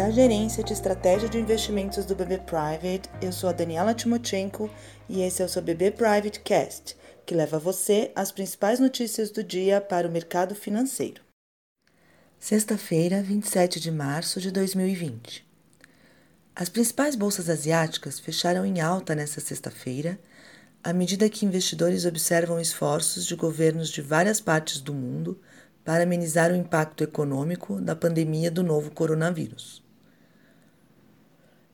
Da Gerência de Estratégia de Investimentos do BB Private, eu sou a Daniela Timochenko e esse é o seu BB Private Cast, que leva você as principais notícias do dia para o mercado financeiro. Sexta-feira, 27 de março de 2020. As principais bolsas asiáticas fecharam em alta nesta sexta-feira, à medida que investidores observam esforços de governos de várias partes do mundo para amenizar o impacto econômico da pandemia do novo coronavírus.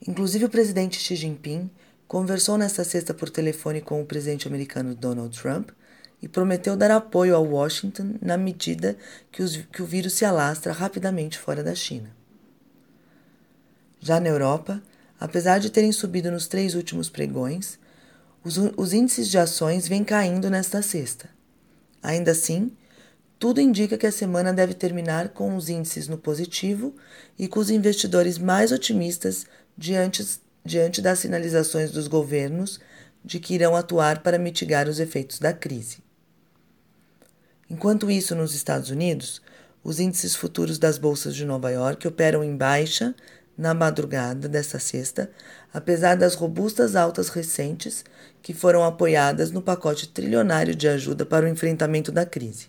Inclusive, o presidente Xi Jinping conversou nesta sexta por telefone com o presidente americano Donald Trump e prometeu dar apoio a Washington na medida que, os, que o vírus se alastra rapidamente fora da China. Já na Europa, apesar de terem subido nos três últimos pregões, os, os índices de ações vêm caindo nesta sexta. Ainda assim, tudo indica que a semana deve terminar com os índices no positivo e com os investidores mais otimistas diante, diante das sinalizações dos governos de que irão atuar para mitigar os efeitos da crise. Enquanto isso, nos Estados Unidos, os índices futuros das bolsas de Nova York operam em baixa na madrugada desta sexta, apesar das robustas altas recentes que foram apoiadas no pacote trilionário de ajuda para o enfrentamento da crise.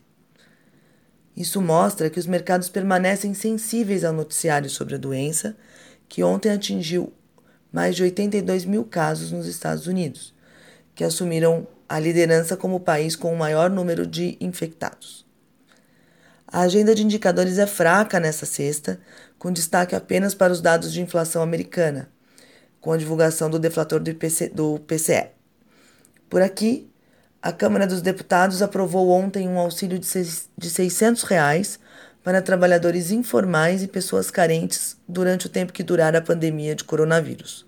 Isso mostra que os mercados permanecem sensíveis ao noticiário sobre a doença, que ontem atingiu mais de 82 mil casos nos Estados Unidos, que assumiram a liderança como país com o maior número de infectados. A agenda de indicadores é fraca nesta sexta, com destaque apenas para os dados de inflação americana, com a divulgação do deflator do, IPC, do PCE. Por aqui, a Câmara dos Deputados aprovou ontem um auxílio de 600 reais para trabalhadores informais e pessoas carentes durante o tempo que durar a pandemia de coronavírus.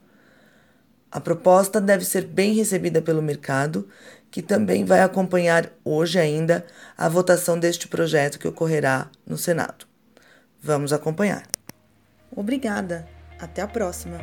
A proposta deve ser bem recebida pelo mercado, que também vai acompanhar hoje ainda a votação deste projeto que ocorrerá no Senado. Vamos acompanhar. Obrigada. Até a próxima.